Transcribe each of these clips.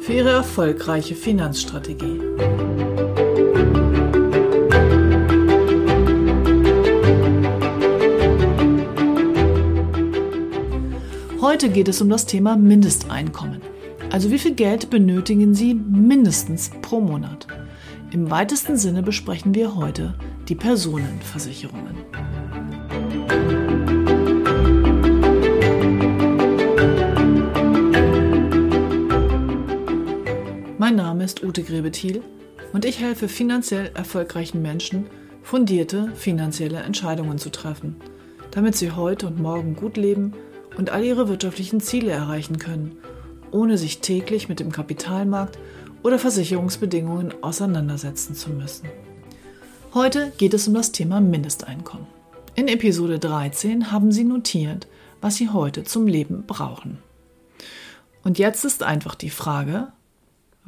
für Ihre erfolgreiche Finanzstrategie. Heute geht es um das Thema Mindesteinkommen. Also wie viel Geld benötigen Sie mindestens pro Monat? Im weitesten Sinne besprechen wir heute die Personenversicherungen. Mein Name ist Ute Grebethiel und ich helfe finanziell erfolgreichen Menschen, fundierte finanzielle Entscheidungen zu treffen, damit sie heute und morgen gut leben und all ihre wirtschaftlichen Ziele erreichen können, ohne sich täglich mit dem Kapitalmarkt oder Versicherungsbedingungen auseinandersetzen zu müssen. Heute geht es um das Thema Mindesteinkommen. In Episode 13 haben Sie notiert, was Sie heute zum Leben brauchen. Und jetzt ist einfach die Frage,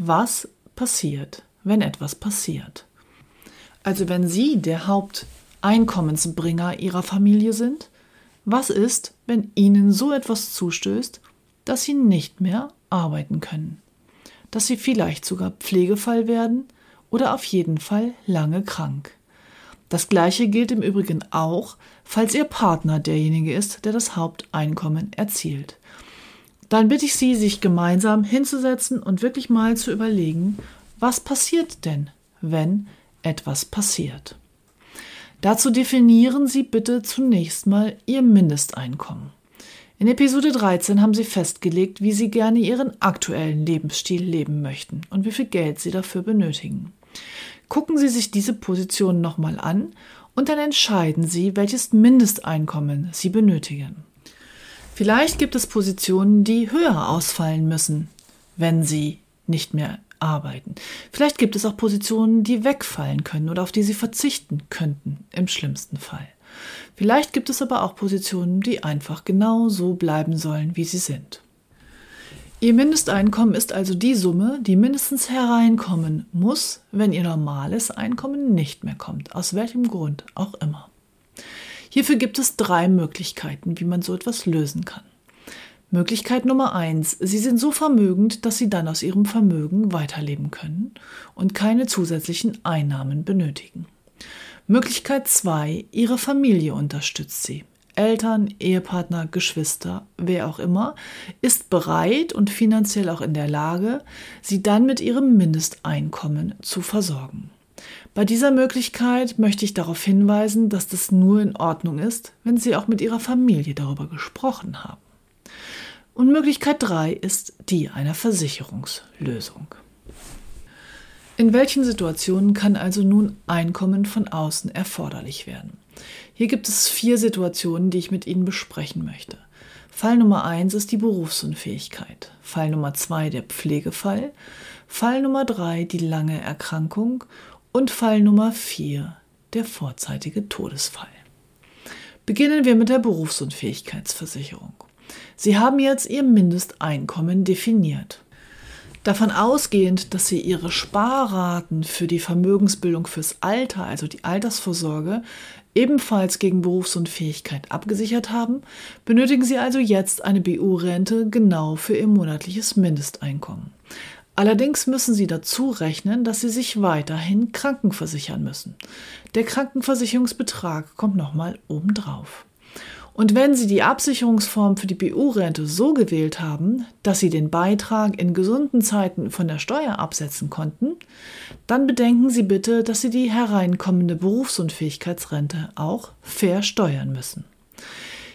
was passiert, wenn etwas passiert? Also wenn Sie der Haupteinkommensbringer Ihrer Familie sind, was ist, wenn Ihnen so etwas zustößt, dass Sie nicht mehr arbeiten können? Dass Sie vielleicht sogar Pflegefall werden oder auf jeden Fall lange krank. Das gleiche gilt im Übrigen auch, falls Ihr Partner derjenige ist, der das Haupteinkommen erzielt. Dann bitte ich Sie, sich gemeinsam hinzusetzen und wirklich mal zu überlegen, was passiert denn, wenn etwas passiert. Dazu definieren Sie bitte zunächst mal Ihr Mindesteinkommen. In Episode 13 haben Sie festgelegt, wie Sie gerne Ihren aktuellen Lebensstil leben möchten und wie viel Geld Sie dafür benötigen. Gucken Sie sich diese Position nochmal an und dann entscheiden Sie, welches Mindesteinkommen Sie benötigen. Vielleicht gibt es Positionen, die höher ausfallen müssen, wenn Sie nicht mehr arbeiten. Vielleicht gibt es auch Positionen, die wegfallen können oder auf die sie verzichten könnten, im schlimmsten Fall. Vielleicht gibt es aber auch Positionen, die einfach genau so bleiben sollen, wie sie sind. Ihr Mindesteinkommen ist also die Summe, die mindestens hereinkommen muss, wenn Ihr normales Einkommen nicht mehr kommt, aus welchem Grund auch immer. Hierfür gibt es drei Möglichkeiten, wie man so etwas lösen kann. Möglichkeit Nummer eins: Sie sind so vermögend, dass Sie dann aus Ihrem Vermögen weiterleben können und keine zusätzlichen Einnahmen benötigen. Möglichkeit zwei: Ihre Familie unterstützt Sie. Eltern, Ehepartner, Geschwister, wer auch immer, ist bereit und finanziell auch in der Lage, Sie dann mit Ihrem Mindesteinkommen zu versorgen. Bei dieser Möglichkeit möchte ich darauf hinweisen, dass das nur in Ordnung ist, wenn Sie auch mit Ihrer Familie darüber gesprochen haben. Und Möglichkeit 3 ist die einer Versicherungslösung. In welchen Situationen kann also nun Einkommen von außen erforderlich werden? Hier gibt es vier Situationen, die ich mit Ihnen besprechen möchte. Fall Nummer 1 ist die Berufsunfähigkeit, Fall Nummer 2 der Pflegefall, Fall Nummer 3 die lange Erkrankung und Fall Nummer 4 der vorzeitige Todesfall. Beginnen wir mit der Berufsunfähigkeitsversicherung. Sie haben jetzt Ihr Mindesteinkommen definiert. Davon ausgehend, dass Sie Ihre Sparraten für die Vermögensbildung fürs Alter, also die Altersvorsorge, ebenfalls gegen Berufsunfähigkeit abgesichert haben, benötigen Sie also jetzt eine BU-Rente genau für Ihr monatliches Mindesteinkommen. Allerdings müssen Sie dazu rechnen, dass Sie sich weiterhin krankenversichern müssen. Der Krankenversicherungsbetrag kommt nochmal obendrauf. Und wenn Sie die Absicherungsform für die BU-Rente so gewählt haben, dass Sie den Beitrag in gesunden Zeiten von der Steuer absetzen konnten, dann bedenken Sie bitte, dass Sie die hereinkommende Berufsunfähigkeitsrente auch versteuern müssen.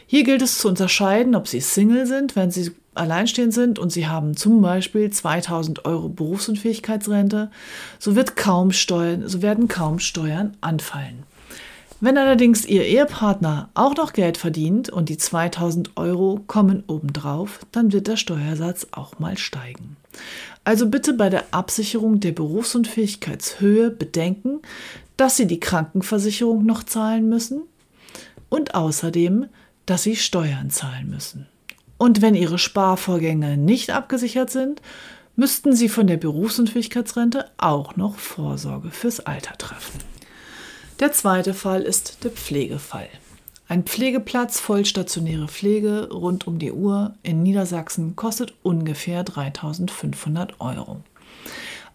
Hier gilt es zu unterscheiden, ob Sie Single sind, wenn Sie alleinstehend sind und Sie haben zum Beispiel 2000 Euro Berufsunfähigkeitsrente, so, wird kaum Steuern, so werden kaum Steuern anfallen. Wenn allerdings Ihr Ehepartner auch noch Geld verdient und die 2000 Euro kommen obendrauf, dann wird der Steuersatz auch mal steigen. Also bitte bei der Absicherung der Berufsunfähigkeitshöhe bedenken, dass Sie die Krankenversicherung noch zahlen müssen und außerdem, dass Sie Steuern zahlen müssen. Und wenn Ihre Sparvorgänge nicht abgesichert sind, müssten Sie von der Berufsunfähigkeitsrente auch noch Vorsorge fürs Alter treffen. Der zweite Fall ist der Pflegefall. Ein Pflegeplatz vollstationäre Pflege rund um die Uhr in Niedersachsen kostet ungefähr 3500 Euro.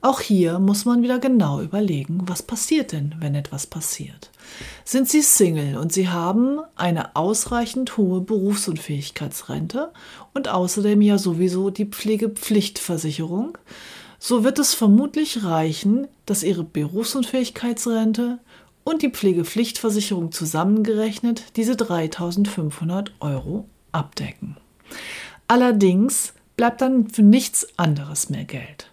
Auch hier muss man wieder genau überlegen, was passiert denn, wenn etwas passiert. Sind Sie Single und Sie haben eine ausreichend hohe Berufsunfähigkeitsrente und außerdem ja sowieso die Pflegepflichtversicherung, so wird es vermutlich reichen, dass Ihre Berufsunfähigkeitsrente und die Pflegepflichtversicherung zusammengerechnet diese 3500 Euro abdecken. Allerdings bleibt dann für nichts anderes mehr Geld.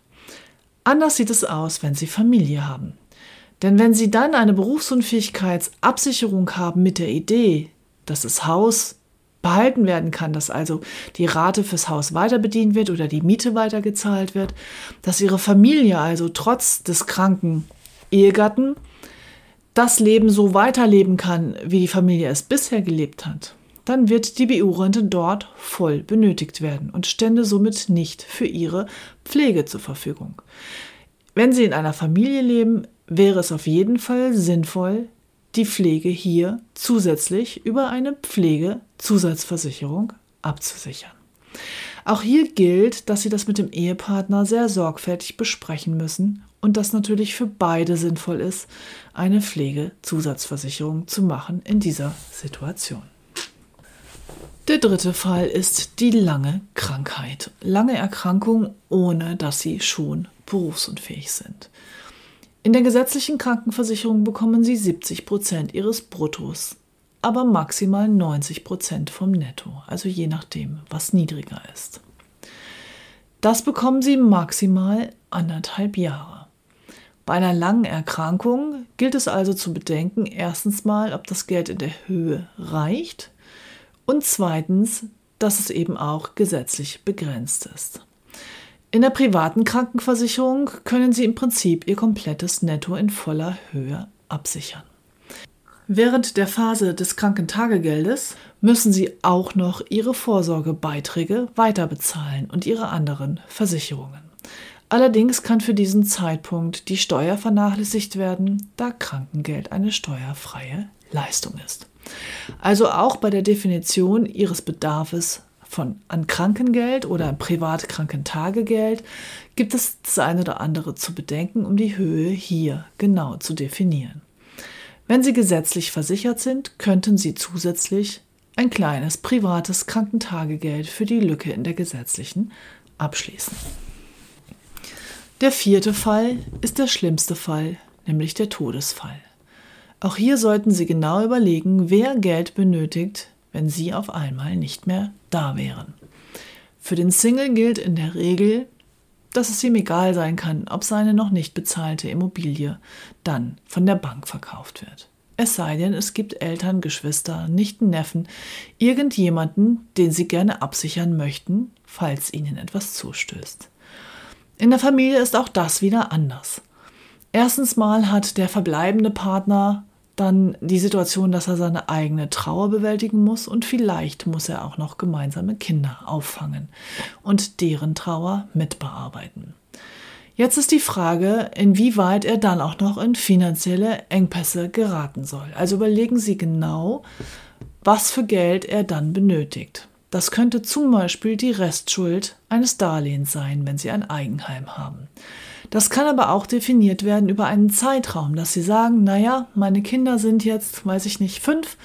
Anders sieht es aus, wenn Sie Familie haben. Denn wenn Sie dann eine Berufsunfähigkeitsabsicherung haben mit der Idee, dass das Haus behalten werden kann, dass also die Rate fürs Haus weiter bedient wird oder die Miete weitergezahlt wird, dass Ihre Familie also trotz des kranken Ehegatten das Leben so weiterleben kann, wie die Familie es bisher gelebt hat, dann wird die BU-Rente dort voll benötigt werden und stände somit nicht für ihre Pflege zur Verfügung. Wenn Sie in einer Familie leben, wäre es auf jeden Fall sinnvoll, die Pflege hier zusätzlich über eine Pflegezusatzversicherung abzusichern. Auch hier gilt, dass Sie das mit dem Ehepartner sehr sorgfältig besprechen müssen und das natürlich für beide sinnvoll ist, eine Pflegezusatzversicherung zu machen in dieser Situation. Der dritte Fall ist die lange Krankheit. Lange Erkrankung, ohne dass sie schon berufsunfähig sind. In der gesetzlichen Krankenversicherung bekommen sie 70 Prozent ihres Bruttos, aber maximal 90 Prozent vom Netto, also je nachdem, was niedriger ist. Das bekommen sie maximal anderthalb Jahre. Bei einer langen Erkrankung gilt es also zu bedenken, erstens mal, ob das Geld in der Höhe reicht und zweitens, dass es eben auch gesetzlich begrenzt ist. In der privaten Krankenversicherung können Sie im Prinzip Ihr komplettes Netto in voller Höhe absichern. Während der Phase des Krankentagegeldes müssen Sie auch noch Ihre Vorsorgebeiträge weiterbezahlen und Ihre anderen Versicherungen. Allerdings kann für diesen Zeitpunkt die Steuer vernachlässigt werden, da Krankengeld eine steuerfreie Leistung ist. Also auch bei der Definition Ihres Bedarfs von an Krankengeld oder Privatkrankentagegeld gibt es das eine oder andere zu bedenken, um die Höhe hier genau zu definieren. Wenn Sie gesetzlich versichert sind, könnten Sie zusätzlich ein kleines privates Krankentagegeld für die Lücke in der gesetzlichen abschließen. Der vierte Fall ist der schlimmste Fall, nämlich der Todesfall. Auch hier sollten Sie genau überlegen, wer Geld benötigt, wenn Sie auf einmal nicht mehr da wären. Für den Single gilt in der Regel, dass es ihm egal sein kann, ob seine noch nicht bezahlte Immobilie dann von der Bank verkauft wird. Es sei denn, es gibt Eltern, Geschwister, Nichten, Neffen, irgendjemanden, den sie gerne absichern möchten, falls ihnen etwas zustößt. In der Familie ist auch das wieder anders. Erstens mal hat der verbleibende Partner dann die Situation, dass er seine eigene Trauer bewältigen muss und vielleicht muss er auch noch gemeinsame Kinder auffangen und deren Trauer mitbearbeiten. Jetzt ist die Frage, inwieweit er dann auch noch in finanzielle Engpässe geraten soll. Also überlegen Sie genau, was für Geld er dann benötigt. Das könnte zum Beispiel die Restschuld eines Darlehens sein, wenn Sie ein Eigenheim haben. Das kann aber auch definiert werden über einen Zeitraum, dass Sie sagen, naja, meine Kinder sind jetzt, weiß ich nicht, fünf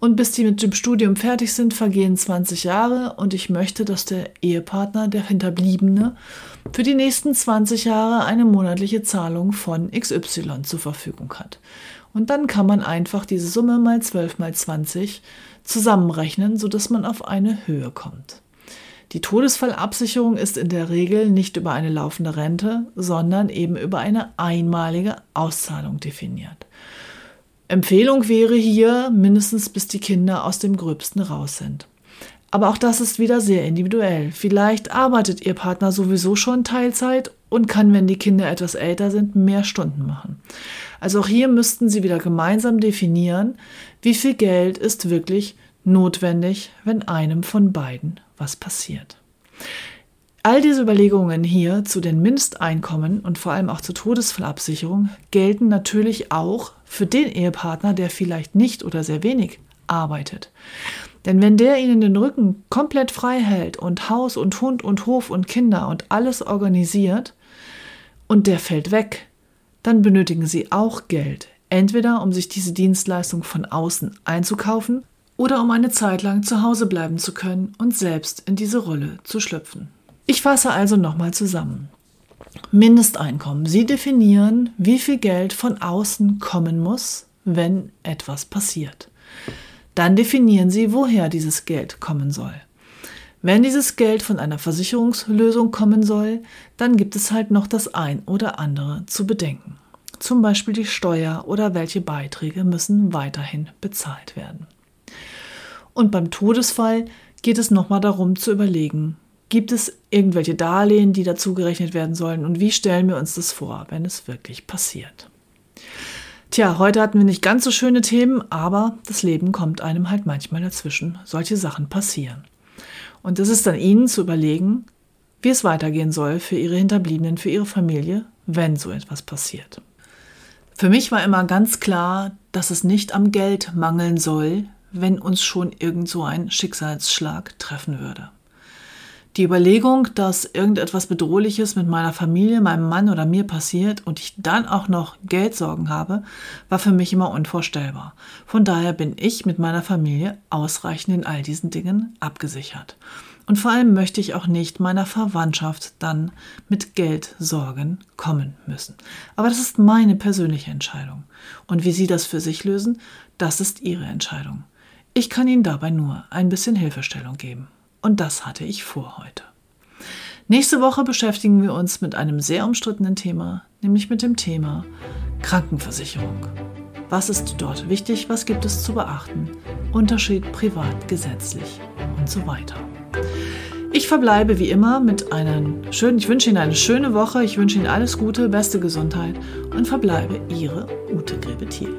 Und bis die mit dem Studium fertig sind, vergehen 20 Jahre und ich möchte, dass der Ehepartner, der Hinterbliebene, für die nächsten 20 Jahre eine monatliche Zahlung von XY zur Verfügung hat. Und dann kann man einfach diese Summe mal 12 mal 20 zusammenrechnen, sodass man auf eine Höhe kommt. Die Todesfallabsicherung ist in der Regel nicht über eine laufende Rente, sondern eben über eine einmalige Auszahlung definiert. Empfehlung wäre hier mindestens bis die Kinder aus dem Gröbsten raus sind. Aber auch das ist wieder sehr individuell. Vielleicht arbeitet Ihr Partner sowieso schon Teilzeit und kann, wenn die Kinder etwas älter sind, mehr Stunden machen. Also auch hier müssten Sie wieder gemeinsam definieren, wie viel Geld ist wirklich notwendig, wenn einem von beiden was passiert. All diese Überlegungen hier zu den Mindesteinkommen und vor allem auch zur Todesfallabsicherung gelten natürlich auch für den Ehepartner, der vielleicht nicht oder sehr wenig arbeitet. Denn wenn der ihnen den Rücken komplett frei hält und Haus und Hund und Hof und Kinder und alles organisiert und der fällt weg, dann benötigen sie auch Geld. Entweder um sich diese Dienstleistung von außen einzukaufen oder um eine Zeit lang zu Hause bleiben zu können und selbst in diese Rolle zu schlüpfen. Ich fasse also nochmal zusammen. Mindesteinkommen. Sie definieren, wie viel Geld von außen kommen muss, wenn etwas passiert. Dann definieren Sie, woher dieses Geld kommen soll. Wenn dieses Geld von einer Versicherungslösung kommen soll, dann gibt es halt noch das ein oder andere zu bedenken. Zum Beispiel die Steuer oder welche Beiträge müssen weiterhin bezahlt werden. Und beim Todesfall geht es nochmal darum zu überlegen, gibt es irgendwelche Darlehen, die dazu gerechnet werden sollen und wie stellen wir uns das vor, wenn es wirklich passiert. Tja, heute hatten wir nicht ganz so schöne Themen, aber das Leben kommt einem halt manchmal dazwischen. Solche Sachen passieren. Und es ist dann Ihnen zu überlegen, wie es weitergehen soll für Ihre Hinterbliebenen, für Ihre Familie, wenn so etwas passiert. Für mich war immer ganz klar, dass es nicht am Geld mangeln soll, wenn uns schon irgend so ein Schicksalsschlag treffen würde. Die Überlegung, dass irgendetwas Bedrohliches mit meiner Familie, meinem Mann oder mir passiert und ich dann auch noch Geldsorgen habe, war für mich immer unvorstellbar. Von daher bin ich mit meiner Familie ausreichend in all diesen Dingen abgesichert. Und vor allem möchte ich auch nicht meiner Verwandtschaft dann mit Geldsorgen kommen müssen. Aber das ist meine persönliche Entscheidung. Und wie Sie das für sich lösen, das ist Ihre Entscheidung. Ich kann Ihnen dabei nur ein bisschen Hilfestellung geben. Und das hatte ich vor heute. Nächste Woche beschäftigen wir uns mit einem sehr umstrittenen Thema, nämlich mit dem Thema Krankenversicherung. Was ist dort wichtig? Was gibt es zu beachten? Unterschied privat, gesetzlich und so weiter. Ich verbleibe wie immer mit einem schönen, ich wünsche Ihnen eine schöne Woche, ich wünsche Ihnen alles Gute, beste Gesundheit und verbleibe Ihre Ute Grebethiel.